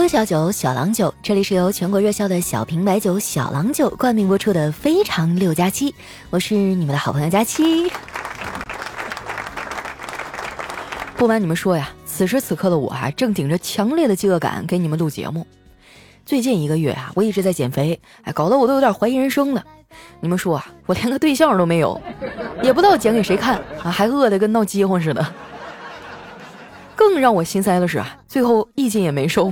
喝小酒，小郎酒。这里是由全国热销的小瓶白酒小郎酒冠名播出的《非常六加七》，我是你们的好朋友佳期。不瞒你们说呀，此时此刻的我啊，正顶着强烈的饥饿感给你们录节目。最近一个月啊，我一直在减肥，哎，搞得我都有点怀疑人生了。你们说啊，我连个对象都没有，也不知道减给谁看啊，还饿得跟闹饥荒似的。更让我心塞的是啊，最后一斤也没瘦。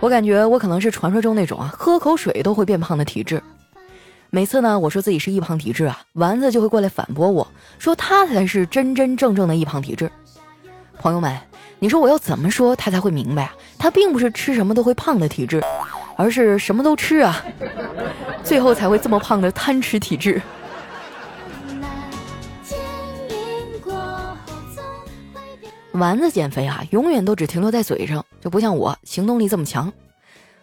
我感觉我可能是传说中那种啊，喝口水都会变胖的体质。每次呢，我说自己是易胖体质啊，丸子就会过来反驳我说他才是真真正正的易胖体质。朋友们，你说我要怎么说他才会明白啊？他并不是吃什么都会胖的体质，而是什么都吃啊，最后才会这么胖的贪吃体质。丸子减肥啊，永远都只停留在嘴上，就不像我行动力这么强。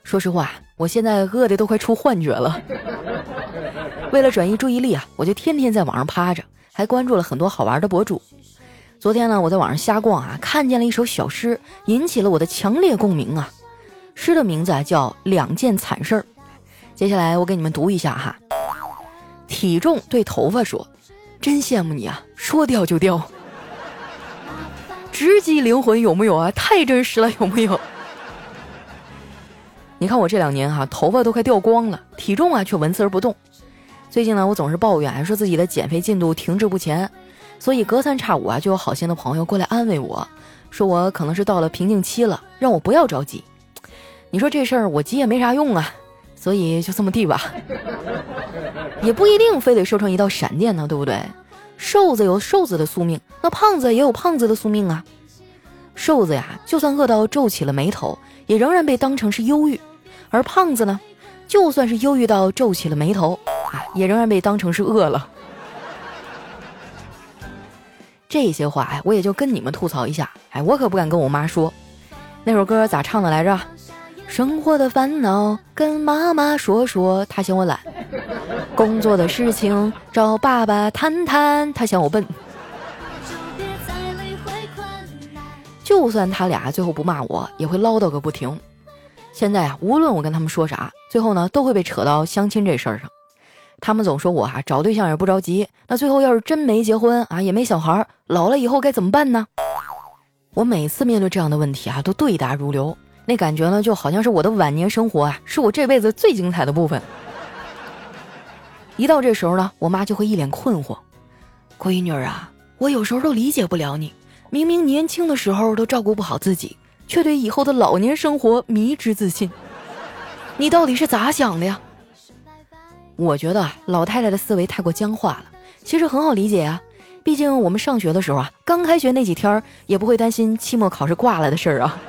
说实话，我现在饿的都快出幻觉了。为了转移注意力啊，我就天天在网上趴着，还关注了很多好玩的博主。昨天呢，我在网上瞎逛啊，看见了一首小诗，引起了我的强烈共鸣啊。诗的名字啊叫《两件惨事儿》。接下来我给你们读一下哈。体重对头发说：“真羡慕你啊，说掉就掉。”直击灵魂有没有啊？太真实了有木有？你看我这两年哈，头发都快掉光了，体重啊却纹丝儿不动。最近呢，我总是抱怨说自己的减肥进度停滞不前，所以隔三差五啊就有好心的朋友过来安慰我，说我可能是到了瓶颈期了，让我不要着急。你说这事儿我急也没啥用啊，所以就这么地吧，也不一定非得瘦成一道闪电呢，对不对？瘦子有瘦子的宿命，那胖子也有胖子的宿命啊。瘦子呀，就算饿到皱起了眉头，也仍然被当成是忧郁；而胖子呢，就算是忧郁到皱起了眉头，啊，也仍然被当成是饿了。这些话哎，我也就跟你们吐槽一下，哎，我可不敢跟我妈说。那首歌咋唱的来着？生活的烦恼跟妈妈说说，她嫌我懒；工作的事情找爸爸谈谈，他嫌我笨。就算他俩最后不骂我，也会唠叨个不停。现在啊，无论我跟他们说啥，最后呢都会被扯到相亲这事儿上。他们总说我啊找对象也不着急，那最后要是真没结婚啊，也没小孩，老了以后该怎么办呢？我每次面对这样的问题啊，都对答如流。那感觉呢，就好像是我的晚年生活啊，是我这辈子最精彩的部分。一到这时候呢，我妈就会一脸困惑：“闺女儿啊，我有时候都理解不了你，明明年轻的时候都照顾不好自己，却对以后的老年生活迷之自信，你到底是咋想的呀？”我觉得老太太的思维太过僵化了，其实很好理解啊，毕竟我们上学的时候啊，刚开学那几天也不会担心期末考试挂了的事儿啊。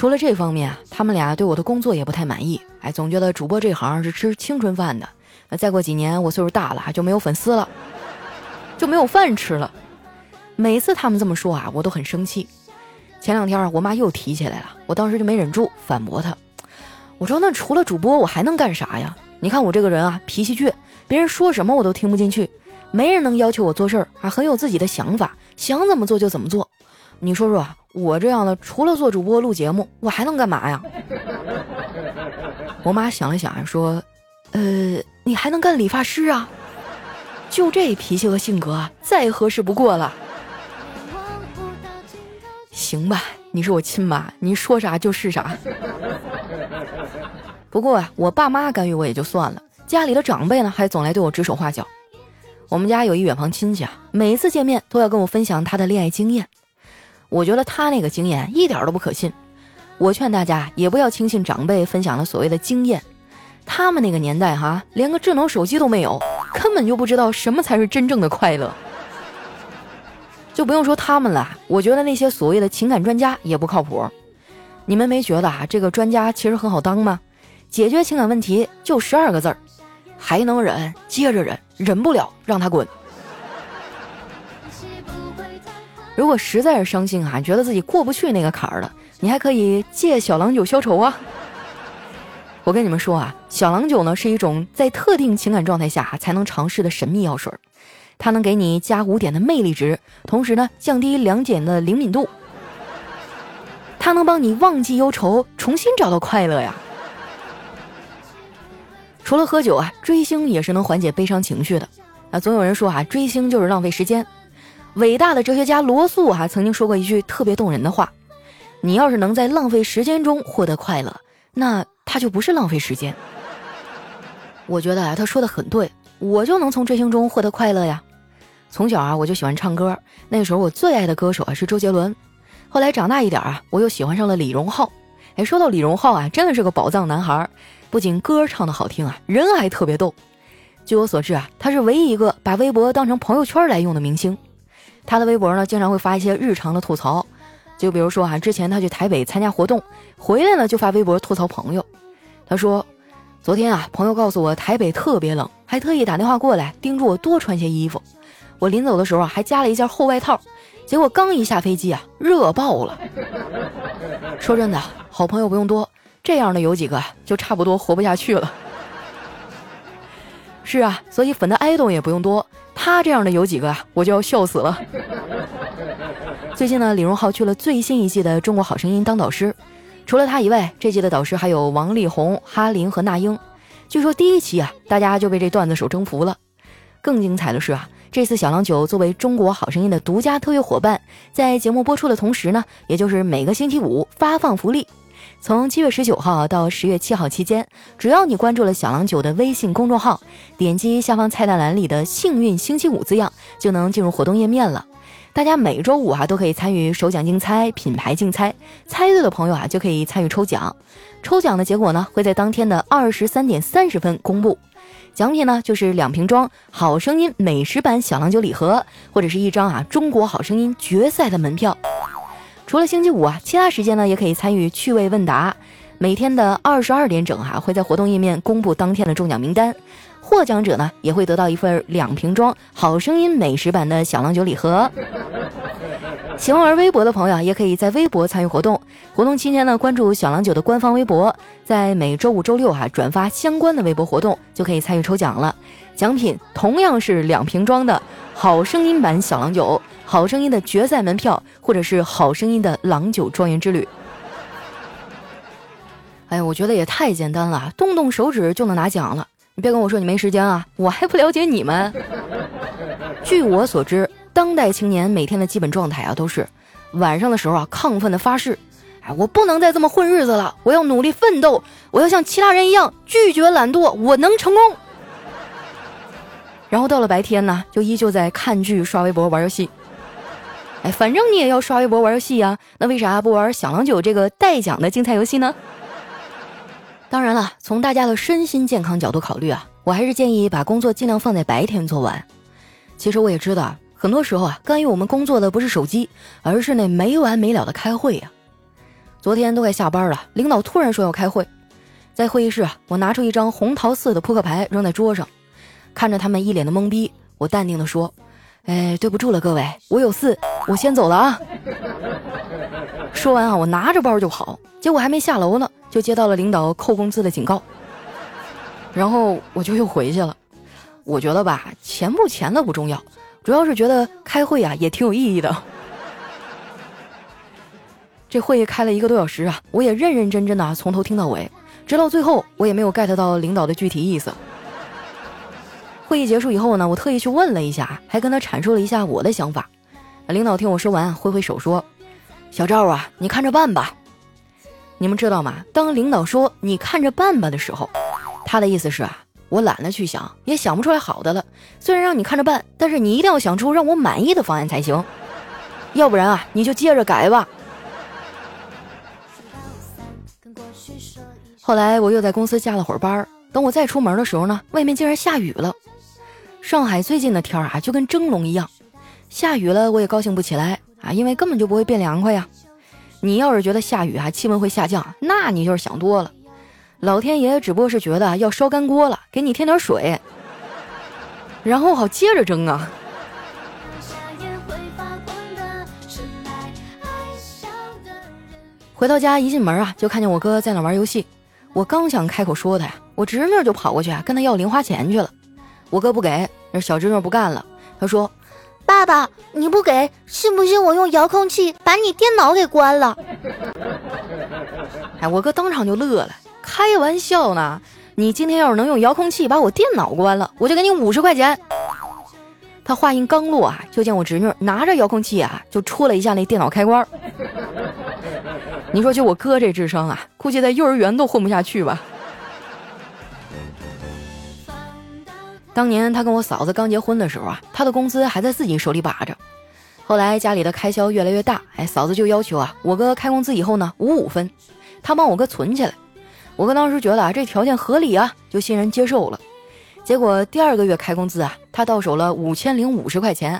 除了这方面啊，他们俩对我的工作也不太满意，哎，总觉得主播这行是吃青春饭的。那再过几年我岁数大了，就没有粉丝了，就没有饭吃了。每次他们这么说啊，我都很生气。前两天啊，我妈又提起来了，我当时就没忍住反驳她。我说那除了主播，我还能干啥呀？你看我这个人啊，脾气倔，别人说什么我都听不进去，没人能要求我做事儿，还很有自己的想法，想怎么做就怎么做。你说说。我这样的，除了做主播录节目，我还能干嘛呀？我妈想了想，说：“呃，你还能干理发师啊？就这脾气和性格，再合适不过了。行吧，你是我亲妈，你说啥就是啥。不过啊，我爸妈干预我也就算了，家里的长辈呢，还总来对我指手画脚。我们家有一远房亲戚啊，每一次见面都要跟我分享他的恋爱经验。”我觉得他那个经验一点都不可信，我劝大家也不要轻信长辈分享的所谓的经验，他们那个年代哈，连个智能手机都没有，根本就不知道什么才是真正的快乐。就不用说他们了，我觉得那些所谓的情感专家也不靠谱。你们没觉得啊，这个专家其实很好当吗？解决情感问题就十二个字儿，还能忍，接着忍，忍不了让他滚。如果实在是伤心啊，觉得自己过不去那个坎儿了，你还可以借小郎酒消愁啊。我跟你们说啊，小郎酒呢是一种在特定情感状态下才能尝试的神秘药水，它能给你加五点的魅力值，同时呢降低两点的灵敏度。它能帮你忘记忧愁，重新找到快乐呀。除了喝酒啊，追星也是能缓解悲伤情绪的。啊，总有人说啊，追星就是浪费时间。伟大的哲学家罗素哈曾经说过一句特别动人的话：你要是能在浪费时间中获得快乐，那他就不是浪费时间。我觉得啊，他说的很对，我就能从追星中获得快乐呀。从小啊，我就喜欢唱歌，那时候我最爱的歌手啊是周杰伦。后来长大一点啊，我又喜欢上了李荣浩。哎，说到李荣浩啊，真的是个宝藏男孩，不仅歌唱的好听啊，人还特别逗。据我所知啊，他是唯一一个把微博当成朋友圈来用的明星。他的微博呢，经常会发一些日常的吐槽，就比如说啊，之前他去台北参加活动，回来呢就发微博吐槽朋友。他说，昨天啊，朋友告诉我台北特别冷，还特意打电话过来叮嘱我多穿些衣服。我临走的时候啊，还加了一件厚外套。结果刚一下飞机啊，热爆了。说真的，好朋友不用多，这样的有几个就差不多活不下去了。是啊，所以粉的爱豆也不用多，他这样的有几个啊我就要笑死了。最近呢，李荣浩去了最新一季的《中国好声音》当导师，除了他以外，这季的导师还有王力宏、哈林和那英。据说第一期啊，大家就被这段子手征服了。更精彩的是啊。这次小郎酒作为中国好声音的独家特约伙伴，在节目播出的同时呢，也就是每个星期五发放福利。从七月十九号到十月七号期间，只要你关注了小郎酒的微信公众号，点击下方菜单栏里的“幸运星期五”字样，就能进入活动页面了。大家每周五啊都可以参与首奖竞猜、品牌竞猜，猜对的朋友啊就可以参与抽奖。抽奖的结果呢会在当天的二十三点三十分公布。奖品呢，就是两瓶装《好声音》美食版小郎酒礼盒，或者是一张啊《中国好声音》决赛的门票。除了星期五啊，其他时间呢也可以参与趣味问答。每天的二十二点整哈，会在活动页面公布当天的中奖名单。获奖者呢，也会得到一份两瓶装《好声音》美食版的小郎酒礼盒。喜欢玩微博的朋友也可以在微博参与活动。活动期间呢，关注小郎酒的官方微博，在每周五、周六哈转发相关的微博活动，就可以参与抽奖了。奖品同样是两瓶装的好声音版小郎酒、好声音的决赛门票，或者是好声音的郎酒庄园之旅。哎呀，我觉得也太简单了，动动手指就能拿奖了。你别跟我说你没时间啊，我还不了解你们。据我所知。当代青年每天的基本状态啊，都是晚上的时候啊，亢奋的发誓，哎，我不能再这么混日子了，我要努力奋斗，我要像其他人一样拒绝懒惰，我能成功。然后到了白天呢，就依旧在看剧、刷微博、玩游戏。哎，反正你也要刷微博、玩游戏呀，那为啥不玩小郎酒这个带奖的竞猜游戏呢？当然了，从大家的身心健康角度考虑啊，我还是建议把工作尽量放在白天做完。其实我也知道。很多时候啊，干预我们工作的不是手机，而是那没完没了的开会呀。昨天都快下班了，领导突然说要开会，在会议室啊，我拿出一张红桃四的扑克牌扔在桌上，看着他们一脸的懵逼，我淡定的说：“哎，对不住了各位，我有事，我先走了啊。”说完啊，我拿着包就跑，结果还没下楼呢，就接到了领导扣工资的警告，然后我就又回去了。我觉得吧，钱不钱的不重要。主要是觉得开会啊也挺有意义的。这会议开了一个多小时啊，我也认认真真的从头听到尾，直到最后我也没有 get 到领导的具体意思。会议结束以后呢，我特意去问了一下，还跟他阐述了一下我的想法。领导听我说完，挥挥手说：“小赵啊，你看着办吧。”你们知道吗？当领导说“你看着办吧”的时候，他的意思是啊。我懒得去想，也想不出来好的了。虽然让你看着办，但是你一定要想出让我满意的方案才行。要不然啊，你就接着改吧。后来我又在公司加了会儿班，等我再出门的时候呢，外面竟然下雨了。上海最近的天儿啊，就跟蒸笼一样。下雨了，我也高兴不起来啊，因为根本就不会变凉快呀。你要是觉得下雨啊，气温会下降，那你就是想多了。老天爷只不过是觉得要烧干锅了，给你添点水，然后好接着蒸啊。回到家一进门啊，就看见我哥在那玩游戏。我刚想开口说他呀，我侄女就跑过去啊，跟他要零花钱去了。我哥不给，那小侄女不干了，他说：“爸爸，你不给，信不信我用遥控器把你电脑给关了？” 哎，我哥当场就乐了，开玩笑呢。你今天要是能用遥控器把我电脑关了，我就给你五十块钱。他话音刚落啊，就见我侄女拿着遥控器啊，就戳了一下那电脑开关。你说就我哥这智商啊，估计在幼儿园都混不下去吧。当年他跟我嫂子刚结婚的时候啊，他的工资还在自己手里把着。后来家里的开销越来越大，哎，嫂子就要求啊，我哥开工资以后呢，五五分，他帮我哥存起来。我哥当时觉得啊，这条件合理啊，就欣然接受了。结果第二个月开工资啊，他到手了五千零五十块钱，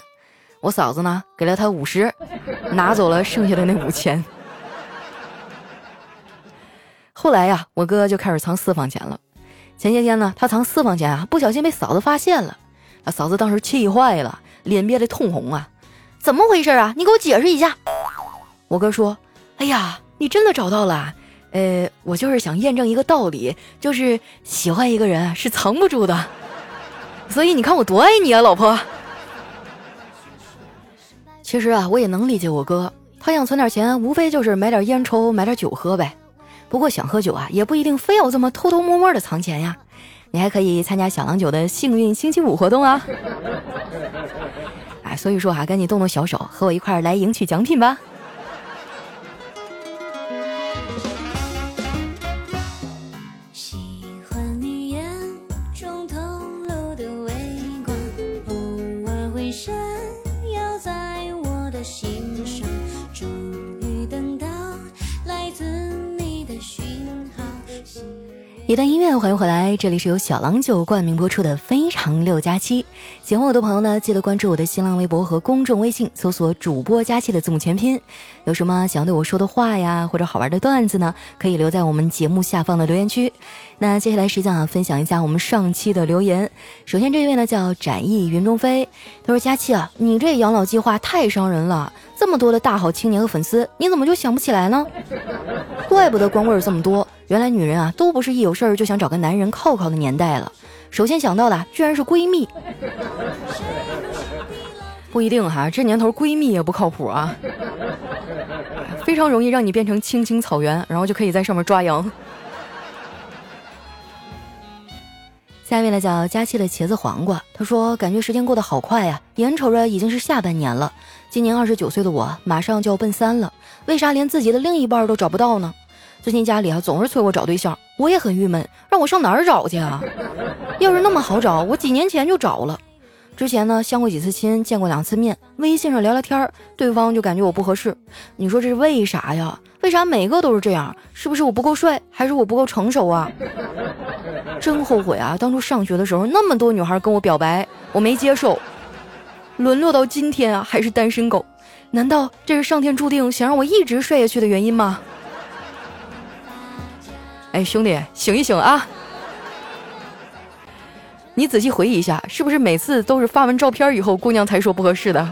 我嫂子呢给了他五十，拿走了剩下的那五千。后来呀，我哥就开始藏私房钱了。前些天呢，他藏私房钱啊，不小心被嫂子发现了。啊，嫂子当时气坏了，脸憋得通红啊！怎么回事啊？你给我解释一下。我哥说：“哎呀，你真的找到了。”呃，我就是想验证一个道理，就是喜欢一个人是藏不住的，所以你看我多爱你啊，老婆。其实啊，我也能理解我哥，他想存点钱，无非就是买点烟抽，买点酒喝呗。不过想喝酒啊，也不一定非要这么偷偷摸摸的藏钱呀，你还可以参加小郎酒的幸运星期五活动啊。哎，所以说啊，赶紧动动小手，和我一块来赢取奖品吧。一段音乐，欢迎回来，这里是由小郎酒冠名播出的《非常六加七》喜欢我。的朋友呢，记得关注我的新浪微博和公众微信，搜索“主播加七”的字母全拼。有什么想对我说的话呀，或者好玩的段子呢，可以留在我们节目下方的留言区。那接下来时间啊，分享一下我们上期的留言。首先这一位呢叫展翼云中飞，他说：“佳期啊，你这养老计划太伤人了，这么多的大好青年和粉丝，你怎么就想不起来呢？怪不得光棍这么多。”原来女人啊，都不是一有事儿就想找个男人靠靠的年代了。首先想到的居然是闺蜜，不一定哈，这年头闺蜜也不靠谱啊，非常容易让你变成青青草原，然后就可以在上面抓羊。下一位呢叫佳期的茄子黄瓜，他说感觉时间过得好快呀，眼瞅着已经是下半年了，今年二十九岁的我马上就要奔三了，为啥连自己的另一半都找不到呢？最近家里啊总是催我找对象，我也很郁闷，让我上哪儿找去啊？要是那么好找，我几年前就找了。之前呢相过几次亲，见过两次面，微信上聊聊天，对方就感觉我不合适。你说这是为啥呀？为啥每个都是这样？是不是我不够帅，还是我不够成熟啊？真后悔啊！当初上学的时候那么多女孩跟我表白，我没接受，沦落到今天啊还是单身狗，难道这是上天注定想让我一直帅下去的原因吗？哎，兄弟，醒一醒啊！你仔细回忆一下，是不是每次都是发完照片以后，姑娘才说不合适的？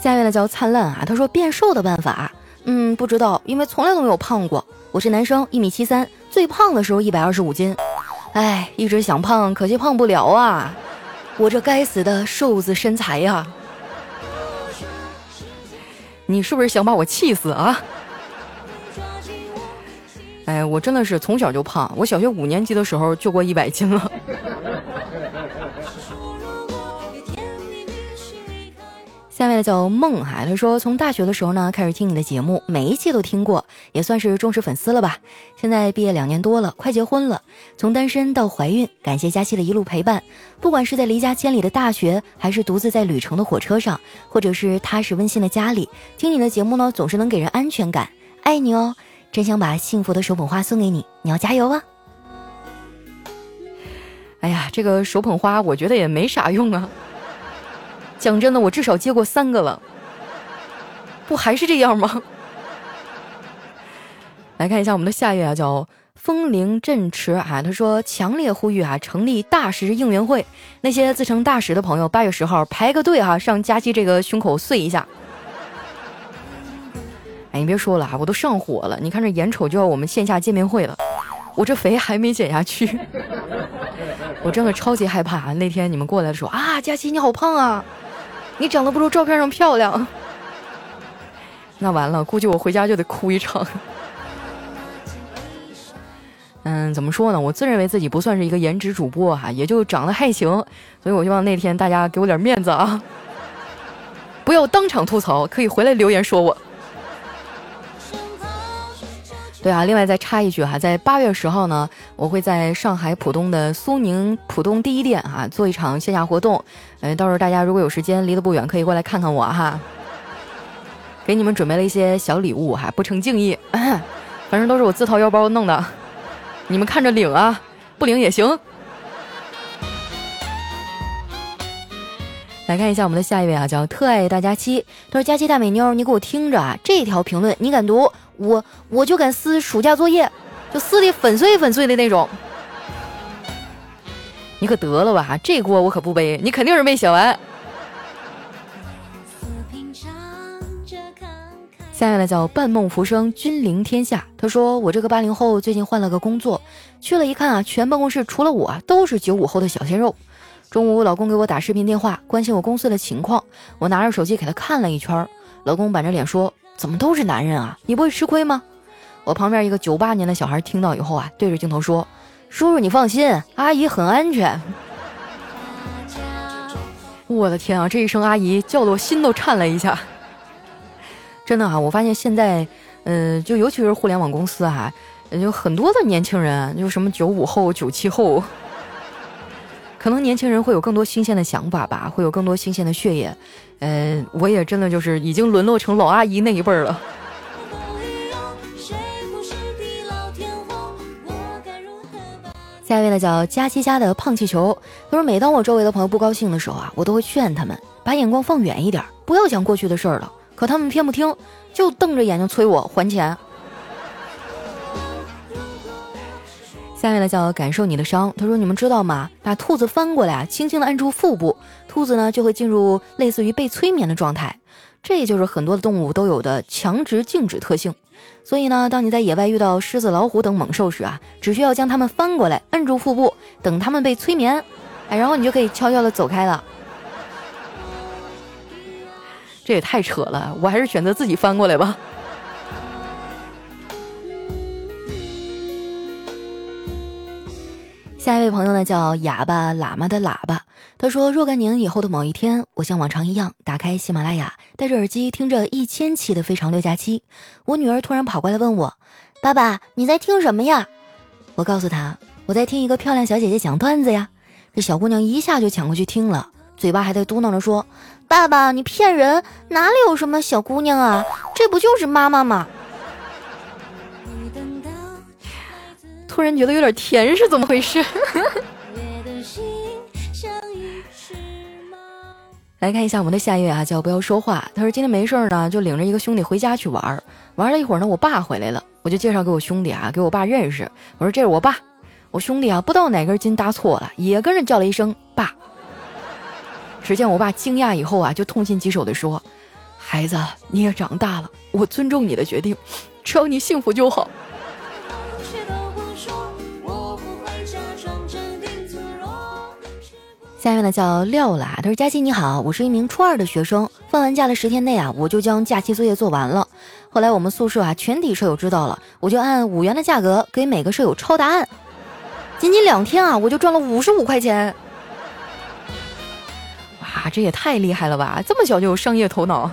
下一位呢叫灿烂啊，他说变瘦的办法，嗯，不知道，因为从来都没有胖过。我是男生，一米七三，最胖的时候一百二十五斤，哎，一直想胖，可惜胖不了啊！我这该死的瘦子身材呀！你是不是想把我气死啊？哎，我真的是从小就胖，我小学五年级的时候就过一百斤了。下面的叫梦海，他说从大学的时候呢开始听你的节目，每一期都听过，也算是忠实粉丝了吧。现在毕业两年多了，快结婚了，从单身到怀孕，感谢佳期的一路陪伴。不管是在离家千里的大学，还是独自在旅程的火车上，或者是踏实温馨的家里，听你的节目呢，总是能给人安全感。爱你哦，真想把幸福的手捧花送给你，你要加油啊！哎呀，这个手捧花我觉得也没啥用啊。讲真的，我至少接过三个了，不还是这样吗？来看一下我们的下一位啊，叫风铃振驰啊，他说强烈呼吁啊，成立大使应援会，那些自称大使的朋友，八月十号排个队哈，上佳期这个胸口碎一下。哎，你别说了啊，我都上火了，你看这眼瞅就要我们线下见面会了，我这肥还没减下去，我真的超级害怕。那天你们过来的时候啊，佳琪你好胖啊，你长得不如照片上漂亮。那完了，估计我回家就得哭一场。嗯，怎么说呢？我自认为自己不算是一个颜值主播哈，也就长得还行，所以我希望那天大家给我点面子啊，不要当场吐槽，可以回来留言说我。对啊，另外再插一句哈，在八月十号呢，我会在上海浦东的苏宁浦东第一店哈做一场线下活动，嗯，到时候大家如果有时间，离得不远，可以过来看看我哈。给你们准备了一些小礼物哈，不成敬意，反正都是我自掏腰包弄的。你们看着领啊，不领也行。来看一下我们的下一位啊，叫特爱大佳期。他说：“佳期大美妞，你给我听着啊，这条评论你敢读，我我就敢撕暑假作业，就撕的粉碎粉碎的那种。你可得了吧，这锅我可不背，你肯定是没写完。”下面呢叫半梦浮生，君临天下。他说：“我这个八零后最近换了个工作，去了一看啊，全办公室除了我都是九五后的小鲜肉。中午老公给我打视频电话，关心我公司的情况。我拿着手机给他看了一圈，老公板着脸说：怎么都是男人啊？你不会吃亏吗？我旁边一个九八年的小孩听到以后啊，对着镜头说：叔叔你放心，阿姨很安全。我的天啊，这一声阿姨叫的我心都颤了一下。”真的啊，我发现现在，嗯，就尤其是互联网公司哈，有很多的年轻人，就什么九五后、九七后，可能年轻人会有更多新鲜的想法吧，会有更多新鲜的血液。呃，我也真的就是已经沦落成老阿姨那一辈儿了。下一位呢叫佳琪家的胖气球，他说每当我周围的朋友不高兴的时候啊，我都会劝他们把眼光放远一点，不要想过去的事儿了。可他们偏不听，就瞪着眼睛催我还钱。下面呢叫感受你的伤，他说：“你们知道吗？把兔子翻过来啊，轻轻的按住腹部，兔子呢就会进入类似于被催眠的状态。这就是很多的动物都有的强直静止特性。所以呢，当你在野外遇到狮子、老虎等猛兽时啊，只需要将它们翻过来，按住腹部，等它们被催眠，哎，然后你就可以悄悄的走开了。”这也太扯了，我还是选择自己翻过来吧。下一位朋友呢，叫哑巴喇嘛的喇叭。他说：“若干年以后的某一天，我像往常一样打开喜马拉雅，戴着耳机听着一千期的《非常六加七》。我女儿突然跑过来问我：‘爸爸，你在听什么呀？’我告诉她：‘我在听一个漂亮小姐姐讲段子呀。’这小姑娘一下就抢过去听了，嘴巴还在嘟囔着说。”爸爸，你骗人！哪里有什么小姑娘啊？这不就是妈妈吗？突然觉得有点甜，是怎么回事？来看一下我们的下一位啊，叫不要说话。他说今天没事儿呢，就领着一个兄弟回家去玩儿。玩了一会儿呢，我爸回来了，我就介绍给我兄弟啊，给我爸认识。我说这是我爸。我兄弟啊，不知道哪根筋搭错了，也跟着叫了一声爸。只见我爸惊讶以后啊，就痛心疾首地说：“孩子，你也长大了，我尊重你的决定，只要你幸福就好。”下面呢叫廖啦，他说：“佳琪你好，我是一名初二的学生，放完假的十天内啊，我就将假期作业做完了。后来我们宿舍啊，全体舍友知道了，我就按五元的价格给每个舍友抄答案，仅仅两天啊，我就赚了五十五块钱。”哇，这也太厉害了吧！这么小就有商业头脑，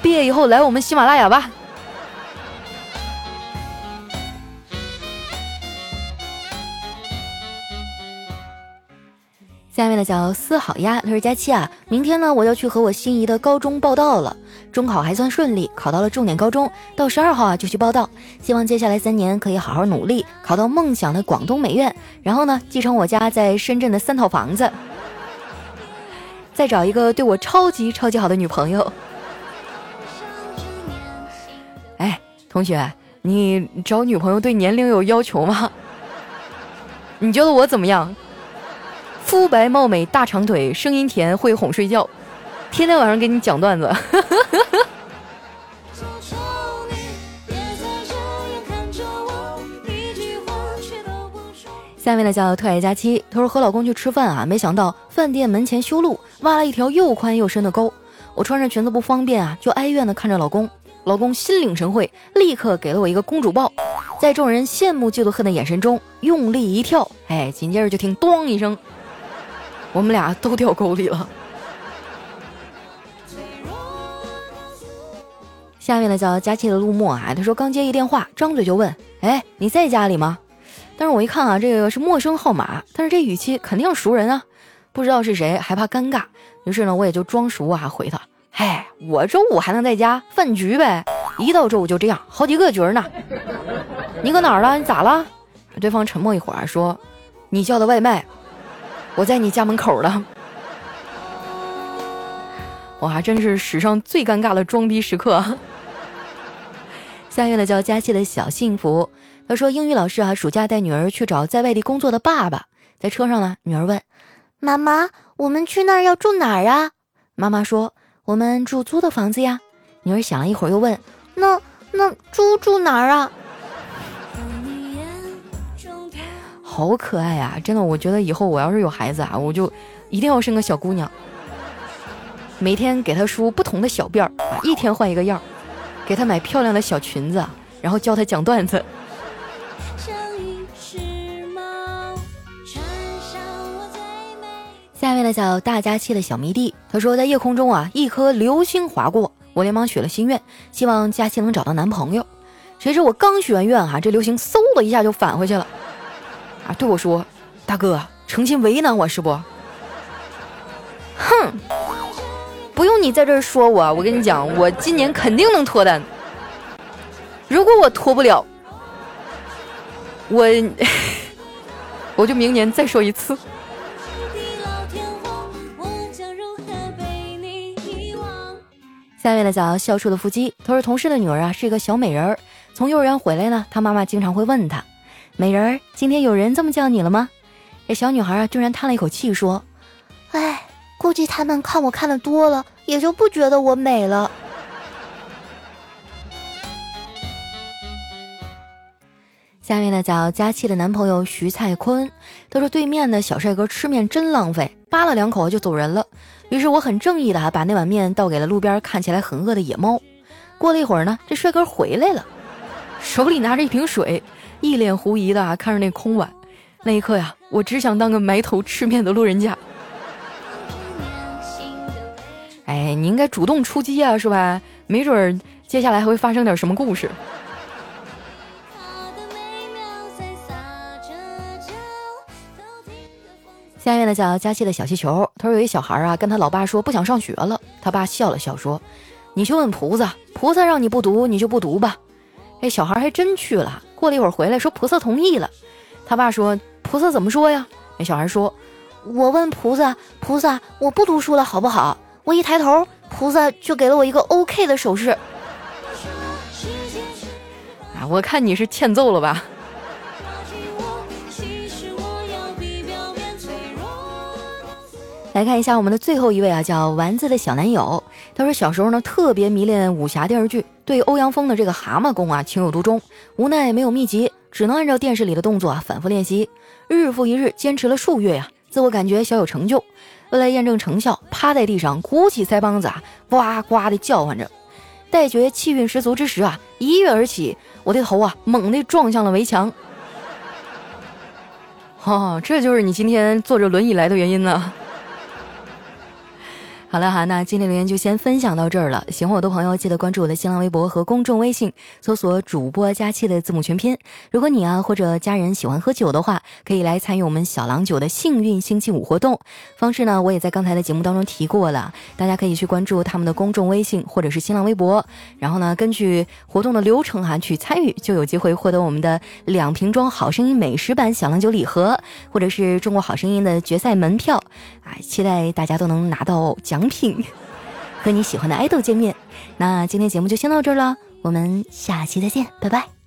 毕业以后来我们喜马拉雅吧。下面呢叫思好呀，他说佳期啊，明天呢我要去和我心仪的高中报道了，中考还算顺利，考到了重点高中，到十二号啊就去报道，希望接下来三年可以好好努力，考到梦想的广东美院，然后呢继承我家在深圳的三套房子。再找一个对我超级超级好的女朋友。哎，同学，你找女朋友对年龄有要求吗？你觉得我怎么样？肤白貌美大长腿，声音甜会哄睡觉，天天晚上给你讲段子。下面呢叫特爱佳期，她说和老公去吃饭啊，没想到饭店门前修路，挖了一条又宽又深的沟。我穿着裙子不方便啊，就哀怨的看着老公。老公心领神会，立刻给了我一个公主抱，在众人羡慕嫉妒恨的眼神中，用力一跳，哎，紧接着就听咚一声，我们俩都掉沟里了。下面呢叫佳期的陆墨啊，他说刚接一电话，张嘴就问，哎，你在家里吗？但是我一看啊，这个是陌生号码，但是这语气肯定是熟人啊，不知道是谁，还怕尴尬，于是呢，我也就装熟啊回他。哎，我周五还能在家饭局呗？一到周五就这样，好几个局呢。你搁哪儿了？你咋了？对方沉默一会儿，说：“你叫的外卖，我在你家门口了。”哇，真是史上最尴尬的装逼时刻。下月的叫佳期的小幸福，他说英语老师啊，暑假带女儿去找在外地工作的爸爸，在车上呢，女儿问：“妈妈，我们去那儿要住哪儿啊？”妈妈说。我们住租的房子呀，女儿想了一会儿又问：“那那猪住哪儿啊？”好可爱啊！真的，我觉得以后我要是有孩子啊，我就一定要生个小姑娘，每天给她梳不同的小辫儿啊，一天换一个样儿，给她买漂亮的小裙子，然后教她讲段子。下面呢叫大家气的小迷弟，他说在夜空中啊，一颗流星划过，我连忙许了心愿，希望佳期能找到男朋友。谁知我刚许完愿哈，这流星嗖的一下就返回去了，啊，对我说：“大哥，诚心为难我是不？”哼，不用你在这儿说我，我跟你讲，我今年肯定能脱单。如果我脱不了，我 我就明年再说一次。下面的叫笑出的腹肌，他说同事的女儿啊是一个小美人儿，从幼儿园回来呢，他妈妈经常会问他：“美人儿，今天有人这么叫你了吗？”这小女孩啊居然叹了一口气说：“哎，估计他们看我看的多了，也就不觉得我美了。”下面呢叫佳期的男朋友徐蔡坤，他说对面的小帅哥吃面真浪费，扒了两口就走人了。于是我很正义的啊，把那碗面倒给了路边看起来很饿的野猫。过了一会儿呢，这帅哥回来了，手里拿着一瓶水，一脸狐疑的看着那空碗。那一刻呀，我只想当个埋头吃面的路人甲。哎，你应该主动出击啊，是吧？没准儿接下来还会发生点什么故事。下面呢叫佳期的小气球，他说有一小孩啊，跟他老爸说不想上学了，他爸笑了笑说：“你去问菩萨，菩萨让你不读，你就不读吧。”哎，小孩还真去了，过了一会儿回来，说菩萨同意了。他爸说：“菩萨怎么说呀？”那小孩说：“我问菩萨，菩萨我不读书了好不好？我一抬头，菩萨就给了我一个 OK 的手势。”啊，我看你是欠揍了吧。来看一下我们的最后一位啊，叫丸子的小男友。他说小时候呢特别迷恋武侠电视剧，对欧阳锋的这个蛤蟆功啊情有独钟。无奈没有秘籍，只能按照电视里的动作啊反复练习，日复一日，坚持了数月呀，自我感觉小有成就。为了验证成效，趴在地上鼓起腮帮子啊，呱呱的叫唤着。待觉气运十足之时啊，一跃而起，我的头啊猛地撞向了围墙。哦，这就是你今天坐着轮椅来的原因呢。好了哈，那今天留言就先分享到这儿了。喜欢我的朋友，记得关注我的新浪微博和公众微信，搜索“主播佳期”的字母全拼。如果你啊或者家人喜欢喝酒的话，可以来参与我们小郎酒的幸运星期五活动。方式呢，我也在刚才的节目当中提过了，大家可以去关注他们的公众微信或者是新浪微博，然后呢，根据活动的流程哈去参与，就有机会获得我们的两瓶装好声音美食版小郎酒礼盒，或者是中国好声音的决赛门票。啊，期待大家都能拿到奖。品，和你喜欢的爱豆见面。那今天节目就先到这儿了，我们下期再见，拜拜。